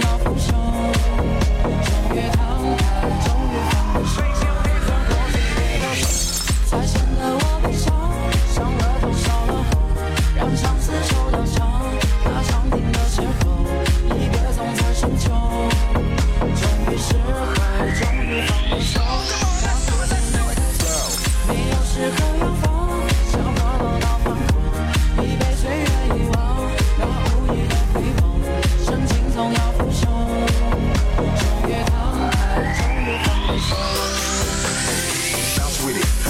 don't know. With it.